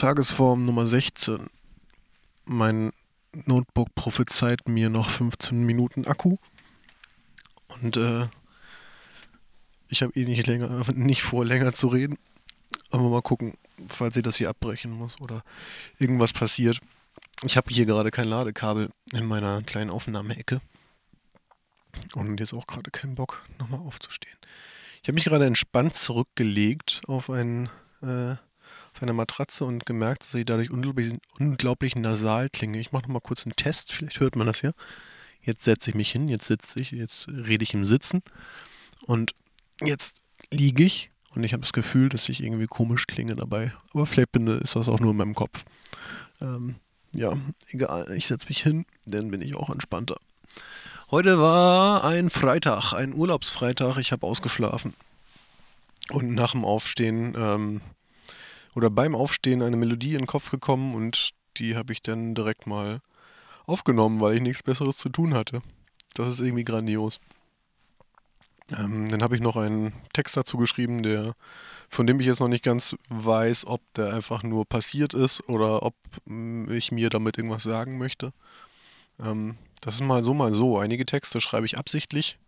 Tagesform Nummer 16. Mein Notebook prophezeit mir noch 15 Minuten Akku. Und äh, ich habe eh nicht, länger, nicht vor, länger zu reden. Aber mal gucken, falls ich das hier abbrechen muss oder irgendwas passiert. Ich habe hier gerade kein Ladekabel in meiner kleinen Aufnahmeecke. Und jetzt auch gerade keinen Bock, nochmal aufzustehen. Ich habe mich gerade entspannt zurückgelegt auf, ein, äh, auf eine Matratze und gemerkt, dass ich dadurch unglaublich, unglaublich nasal klinge. Ich mache nochmal kurz einen Test, vielleicht hört man das ja. Jetzt setze ich mich hin, jetzt sitze ich, jetzt rede ich im Sitzen. Und jetzt liege ich und ich habe das Gefühl, dass ich irgendwie komisch klinge dabei. Aber vielleicht bin, ist das auch nur in meinem Kopf. Ähm, ja, egal. Ich setze mich hin, dann bin ich auch entspannter. Heute war ein Freitag, ein Urlaubsfreitag. Ich habe ausgeschlafen. Und nach dem Aufstehen ähm, oder beim Aufstehen eine Melodie in den Kopf gekommen und die habe ich dann direkt mal aufgenommen, weil ich nichts Besseres zu tun hatte. Das ist irgendwie grandios. Ähm, dann habe ich noch einen Text dazu geschrieben, der, von dem ich jetzt noch nicht ganz weiß, ob der einfach nur passiert ist oder ob mm, ich mir damit irgendwas sagen möchte. Ähm, das ist mal so, mal so. Einige Texte schreibe ich absichtlich.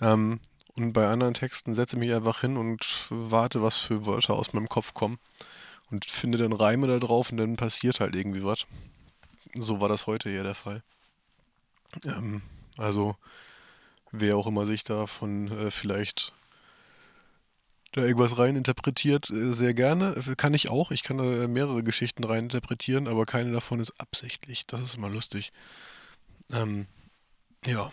Ähm, und bei anderen Texten setze ich mich einfach hin und warte, was für Wörter aus meinem Kopf kommen. Und finde dann Reime da drauf und dann passiert halt irgendwie was. So war das heute hier der Fall. Ähm, also, wer auch immer sich davon äh, vielleicht da irgendwas reininterpretiert, äh, sehr gerne. Äh, kann ich auch. Ich kann da mehrere Geschichten reininterpretieren, aber keine davon ist absichtlich. Das ist immer lustig. Ähm, ja.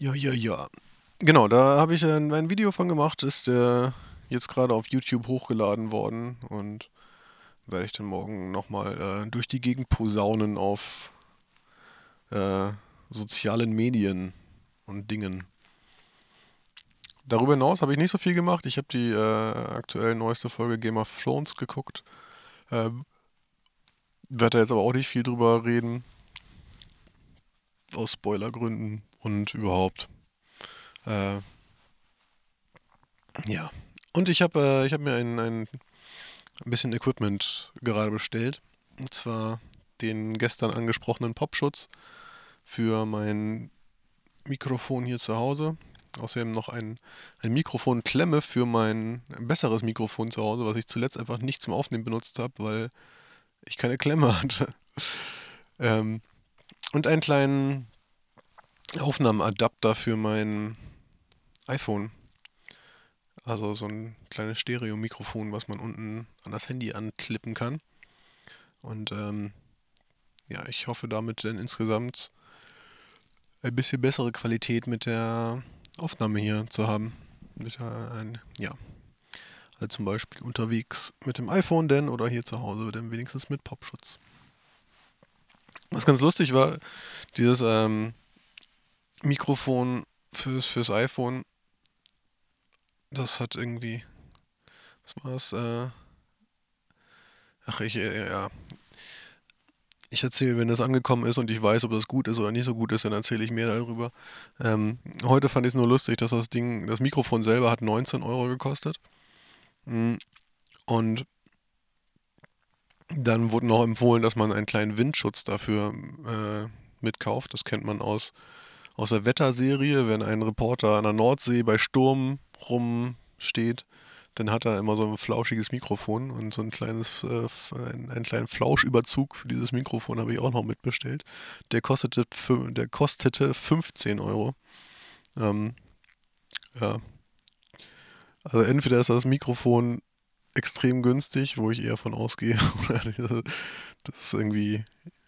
Ja, ja, ja. Genau, da habe ich ein, ein, Video von gemacht, ist äh, jetzt gerade auf YouTube hochgeladen worden und werde ich dann morgen nochmal äh, durch die Gegend posaunen auf äh, sozialen Medien und Dingen. Darüber hinaus habe ich nicht so viel gemacht. Ich habe die äh, aktuell neueste Folge Game of Thrones geguckt. Ähm, werde jetzt aber auch nicht viel drüber reden. Aus Spoilergründen und überhaupt. Äh, ja. Und ich habe äh, hab mir ein, ein, ein bisschen Equipment gerade bestellt. Und zwar den gestern angesprochenen Popschutz für mein Mikrofon hier zu Hause. Außerdem noch ein, ein Mikrofonklemme für mein besseres Mikrofon zu Hause, was ich zuletzt einfach nicht zum Aufnehmen benutzt habe, weil ich keine Klemme hatte. ähm, und einen kleinen Aufnahmeadapter für mein iPhone. Also so ein kleines Stereo-Mikrofon, was man unten an das Handy anklippen kann. Und ähm, ja, ich hoffe damit dann insgesamt ein bisschen bessere Qualität mit der Aufnahme hier zu haben. Mit ein, ja. Also zum Beispiel unterwegs mit dem iPhone denn oder hier zu Hause dann wenigstens mit Popschutz. Was ganz lustig war, dieses ähm, Mikrofon fürs, fürs iPhone, das hat irgendwie, was war das? Äh, ach, ich, äh, ja, ich erzähle, wenn das angekommen ist und ich weiß, ob das gut ist oder nicht so gut ist, dann erzähle ich mehr darüber. Ähm, heute fand ich es nur lustig, dass das Ding, das Mikrofon selber hat 19 Euro gekostet. Mm, und dann wurde noch empfohlen, dass man einen kleinen Windschutz dafür äh, mitkauft. Das kennt man aus, aus der Wetterserie, wenn ein Reporter an der Nordsee bei Sturm rumsteht dann hat er immer so ein flauschiges Mikrofon und so ein kleines, äh, einen, einen kleinen Flauschüberzug für dieses Mikrofon habe ich auch noch mitbestellt. Der kostete, der kostete 15 Euro. Ähm, ja. Also entweder ist das Mikrofon extrem günstig, wo ich eher von ausgehe, oder das ist irgendwie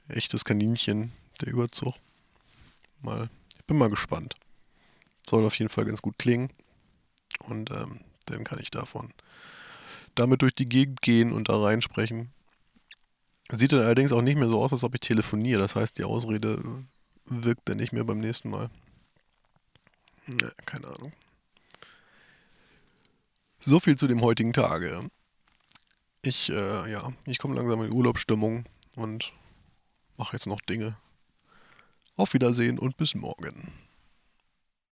echtes Kaninchen, der Überzug. Mal, bin mal gespannt. Soll auf jeden Fall ganz gut klingen. Und ähm, dann kann ich davon damit durch die Gegend gehen und da reinsprechen. Sieht dann allerdings auch nicht mehr so aus, als ob ich telefoniere. Das heißt, die Ausrede wirkt dann nicht mehr beim nächsten Mal. Ne, keine Ahnung. So viel zu dem heutigen Tage. Ich, äh, ja, ich komme langsam in Urlaubsstimmung und mache jetzt noch Dinge. Auf Wiedersehen und bis morgen.